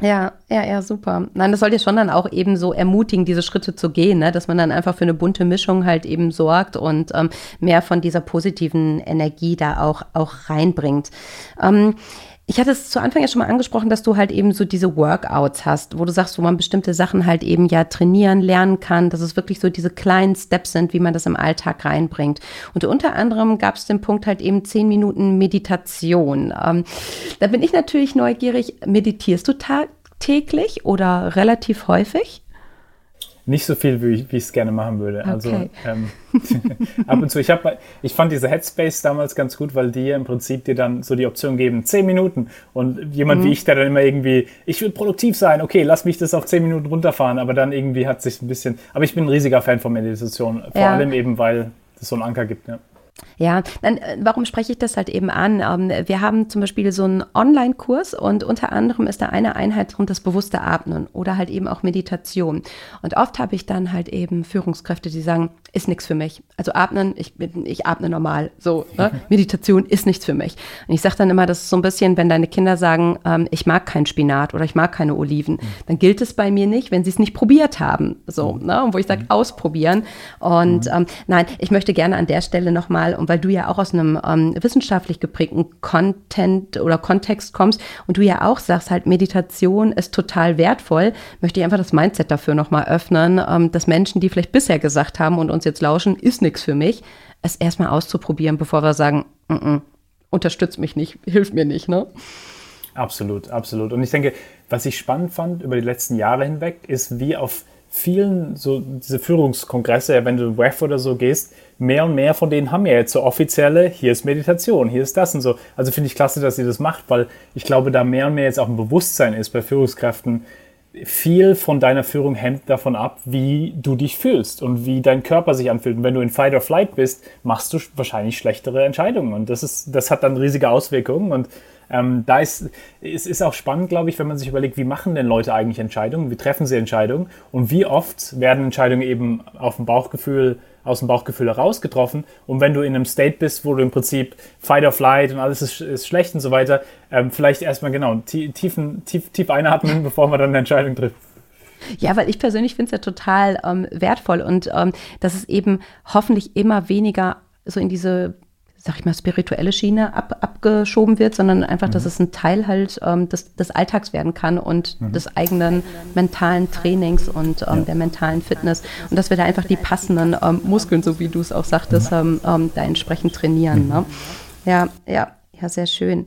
Ja, ja, ja, super. Nein, das soll dir schon dann auch eben so ermutigen, diese Schritte zu gehen, ne? dass man dann einfach für eine bunte Mischung halt eben sorgt und ähm, mehr von dieser positiven Energie da auch, auch reinbringt. Ähm, ich hatte es zu Anfang ja schon mal angesprochen, dass du halt eben so diese Workouts hast, wo du sagst, wo man bestimmte Sachen halt eben ja trainieren, lernen kann, dass es wirklich so diese kleinen Steps sind, wie man das im Alltag reinbringt. Und unter anderem gab es den Punkt halt eben zehn Minuten Meditation. Ähm, da bin ich natürlich neugierig. Meditierst du tagtäglich oder relativ häufig? Nicht so viel, wie ich es gerne machen würde. Also, okay. Also ähm, ab und zu. Ich, hab, ich fand diese Headspace damals ganz gut, weil die im Prinzip dir dann so die Option geben, zehn Minuten. Und jemand mhm. wie ich, der dann immer irgendwie, ich will produktiv sein, okay, lass mich das auf zehn Minuten runterfahren, aber dann irgendwie hat sich ein bisschen. Aber ich bin ein riesiger Fan von Meditation, vor ja. allem eben, weil es so einen Anker gibt. Ja. Ja, dann, äh, warum spreche ich das halt eben an? Ähm, wir haben zum Beispiel so einen Online-Kurs und unter anderem ist da eine Einheit drin, das bewusste Atmen oder halt eben auch Meditation. Und oft habe ich dann halt eben Führungskräfte, die sagen, ist nichts für mich. Also atmen, ich, ich atme normal. So, ne? Meditation ist nichts für mich. Und ich sage dann immer, das ist so ein bisschen, wenn deine Kinder sagen, ähm, ich mag keinen Spinat oder ich mag keine Oliven, dann gilt es bei mir nicht, wenn sie es nicht probiert haben. So, ne? Und wo ich sage, ausprobieren. Und ähm, nein, ich möchte gerne an der Stelle nochmal, und weil du ja auch aus einem ähm, wissenschaftlich geprägten Content oder Kontext kommst und du ja auch sagst, halt Meditation ist total wertvoll, möchte ich einfach das Mindset dafür nochmal öffnen, ähm, dass Menschen, die vielleicht bisher gesagt haben und uns uns jetzt lauschen, ist nichts für mich, es erstmal auszuprobieren, bevor wir sagen, mm -mm, unterstützt mich nicht, hilft mir nicht, ne? Absolut, absolut. Und ich denke, was ich spannend fand über die letzten Jahre hinweg, ist, wie auf vielen so diese Führungskongresse, wenn du WEF oder so gehst, mehr und mehr von denen haben ja jetzt so offizielle, hier ist Meditation, hier ist das und so. Also finde ich klasse, dass sie das macht, weil ich glaube, da mehr und mehr jetzt auch ein Bewusstsein ist bei Führungskräften, viel von deiner Führung hängt davon ab, wie du dich fühlst und wie dein Körper sich anfühlt. Und wenn du in Fight or Flight bist, machst du wahrscheinlich schlechtere Entscheidungen. Und das, ist, das hat dann riesige Auswirkungen. Und Ähm, da ist, es ist auch spannend, glaube ich, wenn man sich überlegt, wie machen denn Leute eigentlich Entscheidungen, wie treffen sie Entscheidungen und wie oft werden Entscheidungen eben auf dem Bauchgefühl aus dem Bauchgefühl heraus getroffen. Und wenn du in einem State bist, wo du im Prinzip Fight or Flight und alles ist, ist schlecht und so weiter, ähm, vielleicht erstmal genau tief, tief, tief einatmen, bevor man dann eine Entscheidung trifft. Ja, weil ich persönlich finde es ja total ähm, wertvoll und ähm, dass es eben hoffentlich immer weniger so in diese sag ich mal, spirituelle Schiene ab, abgeschoben wird, sondern einfach, mhm. dass es ein Teil halt ähm, des, des Alltags werden kann und mhm. des eigenen mentalen Trainings und ähm, ja. der mentalen Fitness. Und dass wir da einfach die passenden ähm, Muskeln, so wie du es auch sagtest, mhm. Ähm, ähm, da entsprechend trainieren. Ne? Ja, ja. Ja, sehr schön.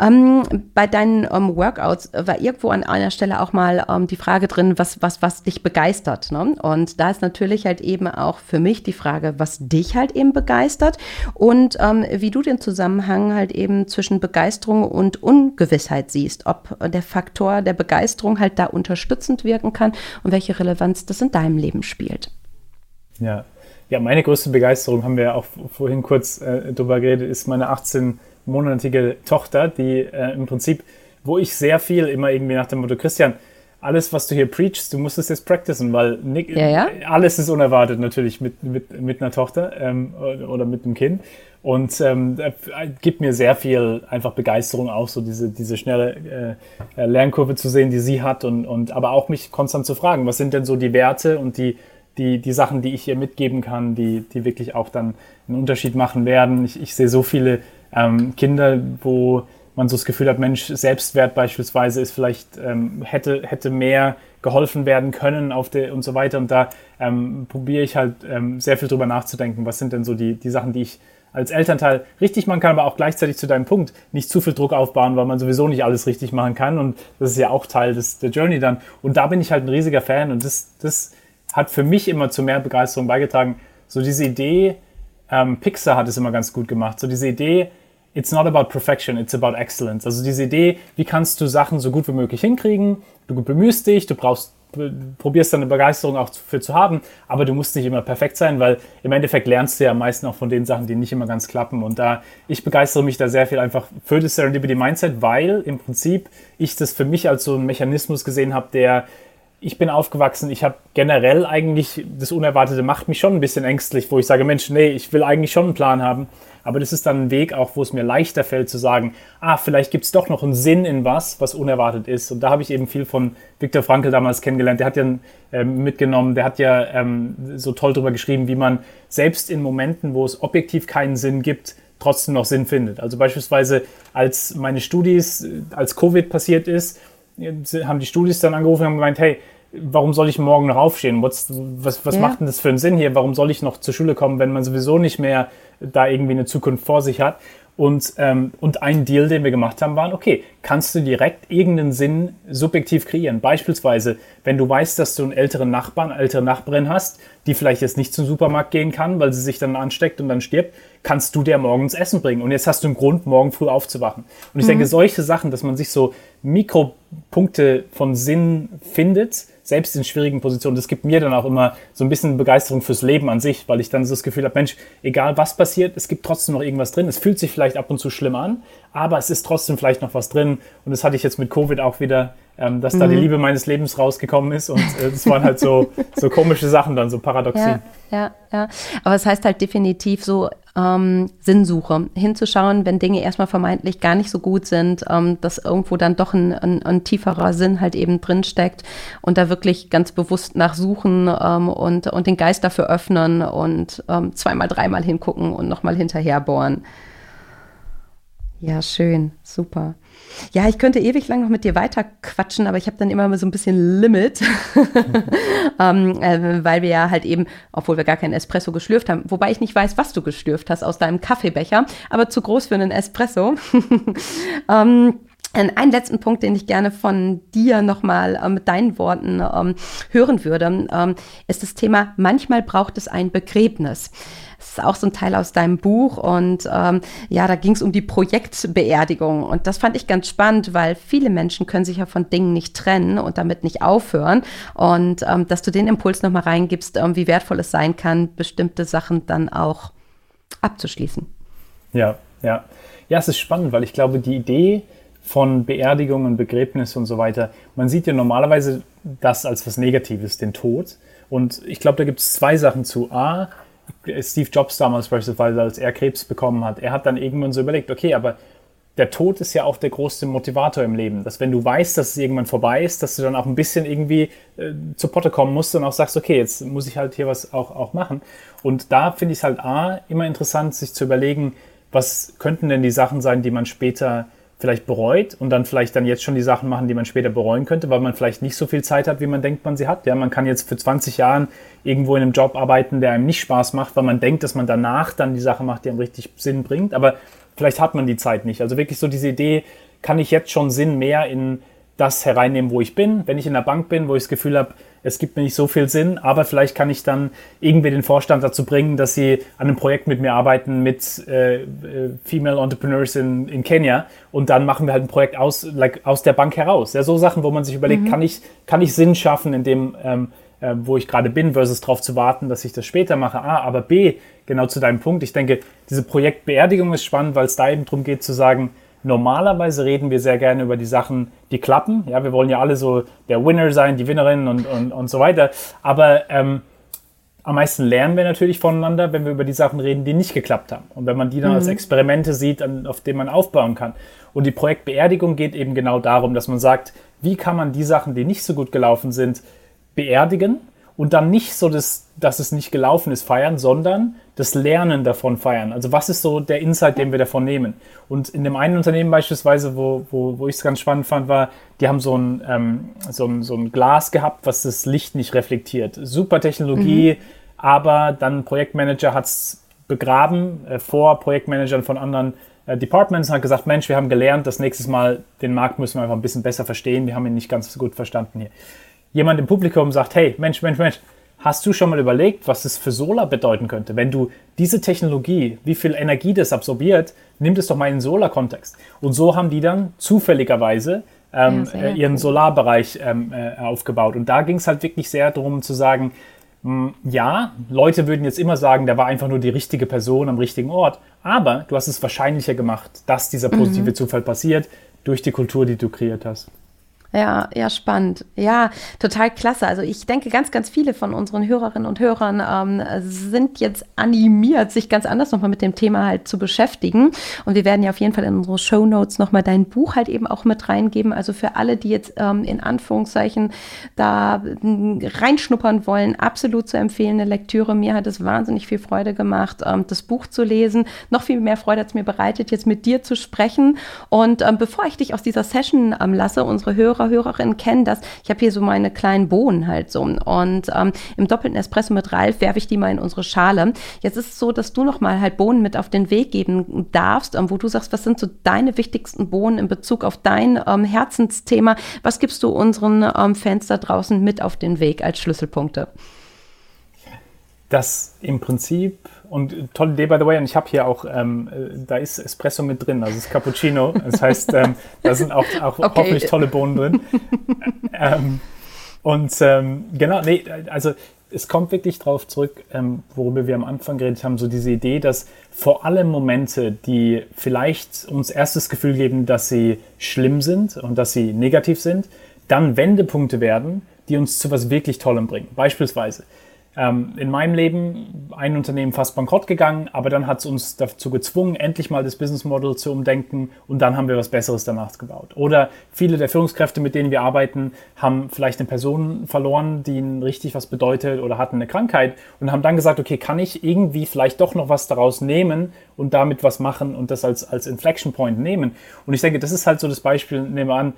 Ähm, bei deinen ähm, Workouts war irgendwo an einer Stelle auch mal ähm, die Frage drin, was, was, was dich begeistert. Ne? Und da ist natürlich halt eben auch für mich die Frage, was dich halt eben begeistert und ähm, wie du den Zusammenhang halt eben zwischen Begeisterung und Ungewissheit siehst, ob der Faktor der Begeisterung halt da unterstützend wirken kann und welche Relevanz das in deinem Leben spielt. Ja, ja meine größte Begeisterung, haben wir auch vorhin kurz äh, drüber geredet, ist meine 18 monatige Tochter, die äh, im Prinzip, wo ich sehr viel immer irgendwie nach dem Motto, Christian, alles, was du hier preachst, du musst es jetzt practicen, weil Nick, ja, ja. alles ist unerwartet natürlich mit, mit, mit einer Tochter ähm, oder mit einem Kind. Und ähm, gibt mir sehr viel einfach Begeisterung auch, so diese, diese schnelle äh, äh, Lernkurve zu sehen, die sie hat und, und aber auch mich konstant zu fragen, was sind denn so die Werte und die, die, die Sachen, die ich ihr mitgeben kann, die, die wirklich auch dann einen Unterschied machen werden. Ich, ich sehe so viele ähm, Kinder, wo man so das Gefühl hat, Mensch, Selbstwert beispielsweise ist vielleicht, ähm, hätte, hätte mehr geholfen werden können auf der und so weiter. Und da ähm, probiere ich halt ähm, sehr viel drüber nachzudenken. Was sind denn so die, die Sachen, die ich als Elternteil richtig machen kann, aber auch gleichzeitig zu deinem Punkt nicht zu viel Druck aufbauen, weil man sowieso nicht alles richtig machen kann. Und das ist ja auch Teil des, der Journey dann. Und da bin ich halt ein riesiger Fan und das, das hat für mich immer zu mehr Begeisterung beigetragen. So diese Idee, ähm, Pixar hat es immer ganz gut gemacht. So diese Idee, it's not about perfection, it's about excellence. Also diese Idee, wie kannst du Sachen so gut wie möglich hinkriegen? Du bemühst dich, du brauchst, probierst deine Begeisterung auch für zu haben, aber du musst nicht immer perfekt sein, weil im Endeffekt lernst du ja am meisten auch von den Sachen, die nicht immer ganz klappen. Und da, ich begeistere mich da sehr viel einfach für das Serendipity Mindset, weil im Prinzip ich das für mich als so einen Mechanismus gesehen habe, der ich bin aufgewachsen, ich habe generell eigentlich, das Unerwartete macht mich schon ein bisschen ängstlich, wo ich sage, Mensch, nee, ich will eigentlich schon einen Plan haben. Aber das ist dann ein Weg auch, wo es mir leichter fällt zu sagen, ah, vielleicht gibt es doch noch einen Sinn in was, was unerwartet ist. Und da habe ich eben viel von Viktor Frankl damals kennengelernt. Der hat ja ähm, mitgenommen, der hat ja ähm, so toll darüber geschrieben, wie man selbst in Momenten, wo es objektiv keinen Sinn gibt, trotzdem noch Sinn findet. Also beispielsweise, als meine Studis, äh, als Covid passiert ist, äh, haben die Studis dann angerufen und haben gemeint, hey, warum soll ich morgen noch aufstehen? Was, was, was ja. macht denn das für einen Sinn hier? Warum soll ich noch zur Schule kommen, wenn man sowieso nicht mehr da irgendwie eine Zukunft vor sich hat. Und, ähm, und ein Deal, den wir gemacht haben, war, okay, kannst du direkt irgendeinen Sinn subjektiv kreieren? Beispielsweise, wenn du weißt, dass du einen älteren Nachbarn, eine ältere Nachbarin hast, die vielleicht jetzt nicht zum Supermarkt gehen kann, weil sie sich dann ansteckt und dann stirbt, kannst du der morgens Essen bringen. Und jetzt hast du einen Grund, morgen früh aufzuwachen. Und ich mhm. denke, solche Sachen, dass man sich so Mikropunkte von Sinn findet, selbst in schwierigen Positionen, das gibt mir dann auch immer so ein bisschen Begeisterung fürs Leben an sich, weil ich dann so das Gefühl habe, Mensch, egal was passiert, es gibt trotzdem noch irgendwas drin. Es fühlt sich vielleicht ab und zu schlimm an, aber es ist trotzdem vielleicht noch was drin. Und das hatte ich jetzt mit Covid auch wieder, ähm, dass mhm. da die mhm. Liebe meines Lebens rausgekommen ist. Und äh, das waren halt so, so komische Sachen dann, so Paradoxien. Ja, ja, ja. Aber es heißt halt definitiv so ähm, Sinnsuche, hinzuschauen, wenn Dinge erstmal vermeintlich gar nicht so gut sind, ähm, dass irgendwo dann doch ein, ein, ein, tieferer Sinn halt eben drinsteckt und da wirklich ganz bewusst nachsuchen ähm, und, und den Geist dafür öffnen und ähm, zweimal, dreimal hingucken und nochmal hinterherbohren. Ja, schön, super. Ja, ich könnte ewig lang noch mit dir weiter quatschen, aber ich habe dann immer mal so ein bisschen Limit, ähm, äh, weil wir ja halt eben, obwohl wir gar keinen Espresso geschlürft haben, wobei ich nicht weiß, was du geschlürft hast aus deinem Kaffeebecher, aber zu groß für einen Espresso. ähm, ein letzten Punkt, den ich gerne von dir nochmal äh, mit deinen Worten ähm, hören würde, ähm, ist das Thema, manchmal braucht es ein Begräbnis. Ist auch so ein Teil aus deinem Buch und ähm, ja, da ging es um die Projektbeerdigung und das fand ich ganz spannend, weil viele Menschen können sich ja von Dingen nicht trennen und damit nicht aufhören und ähm, dass du den Impuls nochmal reingibst, ähm, wie wertvoll es sein kann, bestimmte Sachen dann auch abzuschließen. Ja, ja. Ja, es ist spannend, weil ich glaube, die Idee, von Beerdigungen, Begräbnis und so weiter. Man sieht ja normalerweise das als was Negatives, den Tod. Und ich glaube, da gibt es zwei Sachen zu. A, Steve Jobs damals beispielsweise, als er Krebs bekommen hat, er hat dann irgendwann so überlegt, okay, aber der Tod ist ja auch der größte Motivator im Leben. Dass wenn du weißt, dass es irgendwann vorbei ist, dass du dann auch ein bisschen irgendwie äh, zur Potte kommen musst und auch sagst, okay, jetzt muss ich halt hier was auch, auch machen. Und da finde ich es halt A, immer interessant, sich zu überlegen, was könnten denn die Sachen sein, die man später vielleicht bereut und dann vielleicht dann jetzt schon die Sachen machen, die man später bereuen könnte, weil man vielleicht nicht so viel Zeit hat, wie man denkt, man sie hat. Ja, man kann jetzt für 20 Jahren irgendwo in einem Job arbeiten, der einem nicht Spaß macht, weil man denkt, dass man danach dann die Sache macht, die einem richtig Sinn bringt. Aber vielleicht hat man die Zeit nicht. Also wirklich so diese Idee, kann ich jetzt schon Sinn mehr in das hereinnehmen, wo ich bin. Wenn ich in der Bank bin, wo ich das Gefühl habe, es gibt mir nicht so viel Sinn, aber vielleicht kann ich dann irgendwie den Vorstand dazu bringen, dass sie an einem Projekt mit mir arbeiten mit äh, äh, Female Entrepreneurs in, in Kenia und dann machen wir halt ein Projekt aus, like, aus der Bank heraus. Ja, so Sachen, wo man sich überlegt, mhm. kann, ich, kann ich Sinn schaffen in dem, ähm, äh, wo ich gerade bin, versus darauf zu warten, dass ich das später mache. A, aber B, genau zu deinem Punkt, ich denke, diese Projektbeerdigung ist spannend, weil es da eben darum geht zu sagen, Normalerweise reden wir sehr gerne über die Sachen, die klappen. Ja, wir wollen ja alle so der Winner sein, die Winnerin und, und, und so weiter. Aber ähm, am meisten lernen wir natürlich voneinander, wenn wir über die Sachen reden, die nicht geklappt haben. Und wenn man die dann mhm. als Experimente sieht, auf denen man aufbauen kann. Und die Projektbeerdigung geht eben genau darum, dass man sagt, wie kann man die Sachen, die nicht so gut gelaufen sind, beerdigen und dann nicht so, das, dass es nicht gelaufen ist, feiern, sondern das Lernen davon feiern. Also was ist so der Insight, den wir davon nehmen? Und in dem einen Unternehmen beispielsweise, wo, wo, wo ich es ganz spannend fand, war, die haben so ein, ähm, so, ein, so ein Glas gehabt, was das Licht nicht reflektiert. Super Technologie, mhm. aber dann Projektmanager hat es begraben äh, vor Projektmanagern von anderen äh, Departments und hat gesagt, Mensch, wir haben gelernt, das nächste Mal den Markt müssen wir einfach ein bisschen besser verstehen. Wir haben ihn nicht ganz so gut verstanden hier jemand im Publikum sagt, hey, Mensch, Mensch, Mensch, hast du schon mal überlegt, was es für Solar bedeuten könnte? Wenn du diese Technologie, wie viel Energie das absorbiert, nimm das doch mal in den Solar-Kontext. Und so haben die dann zufälligerweise ähm, ja, ihren cool. Solarbereich ähm, äh, aufgebaut. Und da ging es halt wirklich sehr darum zu sagen, mh, hm, ja, Leute würden jetzt immer sagen, da war einfach nur die richtige Person am richtigen Ort. Aber du hast es wahrscheinlicher gemacht, dass dieser positive mhm. Zufall passiert durch die Kultur, die du kreiert hast. Ja, ja, spannend. Ja, total klasse. Also ich denke, ganz, ganz viele von unseren Hörerinnen und Hörern ähm, sind jetzt animiert, sich ganz anders nochmal mit dem Thema halt zu beschäftigen. Und wir werden ja auf jeden Fall in unsere Show Notes nochmal dein Buch halt eben auch mit reingeben. Also für alle, die jetzt ähm, in Anführungszeichen da äh, reinschnuppern wollen, absolut zu empfehlende Lektüre. Mir hat es wahnsinnig viel Freude gemacht, ähm, das Buch zu lesen. Noch viel mehr Freude hat es mir bereitet, jetzt mit dir zu sprechen. Und ähm, bevor ich dich aus dieser Session ähm, lasse, unsere Hörer Hörer, Hörerinnen kennen das. Ich habe hier so meine kleinen Bohnen halt so. Und ähm, im doppelten Espresso mit Ralf werfe ich die mal in unsere Schale. Jetzt ist es so, dass du noch mal halt Bohnen mit auf den Weg geben darfst, ähm, wo du sagst, was sind so deine wichtigsten Bohnen in Bezug auf dein ähm, Herzensthema? Was gibst du unseren ähm, Fans da draußen mit auf den Weg als Schlüsselpunkte? Das im Prinzip und tolle Idee, by the way. Und ich habe hier auch, ähm, äh, da ist Espresso mit drin, also es ist Cappuccino. Das heißt, ähm, da sind auch, auch okay. hoffentlich tolle Bohnen drin. ähm, und ähm, genau, nee, also es kommt wirklich darauf zurück, ähm, worüber wir am Anfang geredet haben, so diese Idee, dass vor allem Momente, die vielleicht uns erstes Gefühl geben, dass sie schlimm sind und dass sie negativ sind, dann Wendepunkte werden, die uns zu was wirklich Tollem bringen. Beispielsweise, ähm, in meinem Leben ein Unternehmen fast bankrott gegangen, aber dann hat es uns dazu gezwungen, endlich mal das Business Model zu umdenken und dann haben wir was Besseres danach gebaut. Oder viele der Führungskräfte, mit denen wir arbeiten, haben vielleicht eine Person verloren, die ihnen richtig was bedeutet oder hatten eine Krankheit und haben dann gesagt, okay, kann ich irgendwie vielleicht doch noch was daraus nehmen und damit was machen und das als, als Inflection Point nehmen. Und ich denke, das ist halt so das Beispiel, nehmen wir an,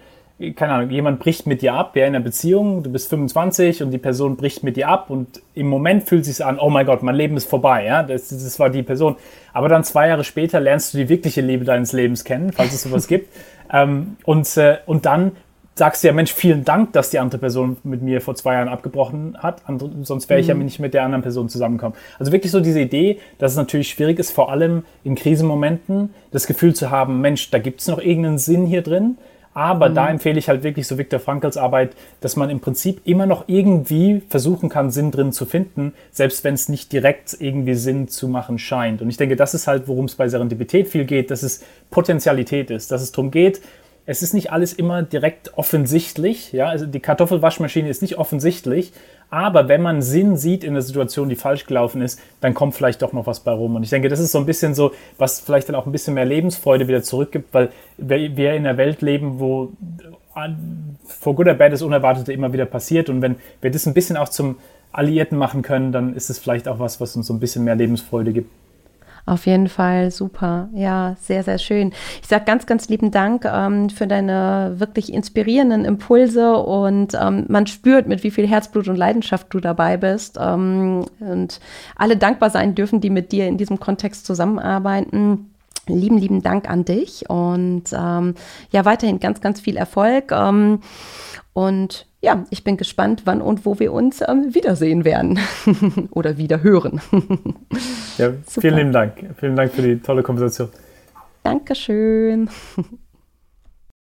keine Ahnung, jemand bricht mit dir ab, ja, in einer Beziehung, du bist 25 und die Person bricht mit dir ab und im Moment fühlt es sich an, oh mein Gott, mein Leben ist vorbei, ja, das, das war die Person. Aber dann zwei Jahre später lernst du die wirkliche Liebe deines Lebens kennen, falls es sowas gibt. Ähm, und, äh, und dann sagst du ja, Mensch, vielen Dank, dass die andere Person mit mir vor zwei Jahren abgebrochen hat, sonst wäre ich mhm. ja nicht mit der anderen Person zusammengekommen. Also wirklich so diese Idee, dass es natürlich schwierig ist, vor allem in Krisenmomenten das Gefühl zu haben, Mensch, da gibt es noch irgendeinen Sinn hier drin aber mhm. da empfehle ich halt wirklich so Viktor Frankls Arbeit, dass man im Prinzip immer noch irgendwie versuchen kann, Sinn drin zu finden, selbst wenn es nicht direkt irgendwie Sinn zu machen scheint. Und ich denke, das ist halt, worum es bei Serendipität viel geht, dass es Potenzialität ist, dass es darum geht, es ist nicht alles immer direkt offensichtlich. Ja? Also die Kartoffelwaschmaschine ist nicht offensichtlich, aber wenn man Sinn sieht in der Situation, die falsch gelaufen ist, dann kommt vielleicht doch noch was bei rum. Und ich denke, das ist so ein bisschen so, was vielleicht dann auch ein bisschen mehr Lebensfreude wieder zurückgibt, weil wir in einer Welt leben, wo for good or bad das Unerwartete immer wieder passiert. Und wenn wir das ein bisschen auch zum Alliierten machen können, dann ist es vielleicht auch was, was uns so ein bisschen mehr Lebensfreude gibt. Auf jeden Fall super. Ja, sehr, sehr schön. Ich sage ganz, ganz lieben Dank ähm, für deine wirklich inspirierenden Impulse und ähm, man spürt, mit wie viel Herzblut und Leidenschaft du dabei bist ähm, und alle dankbar sein dürfen, die mit dir in diesem Kontext zusammenarbeiten. Lieben, lieben Dank an dich und ähm, ja, weiterhin ganz, ganz viel Erfolg. Ähm, und ja, ich bin gespannt, wann und wo wir uns ähm, wiedersehen werden oder wieder hören. ja, vielen lieben Dank. Vielen Dank für die tolle Konversation. Dankeschön.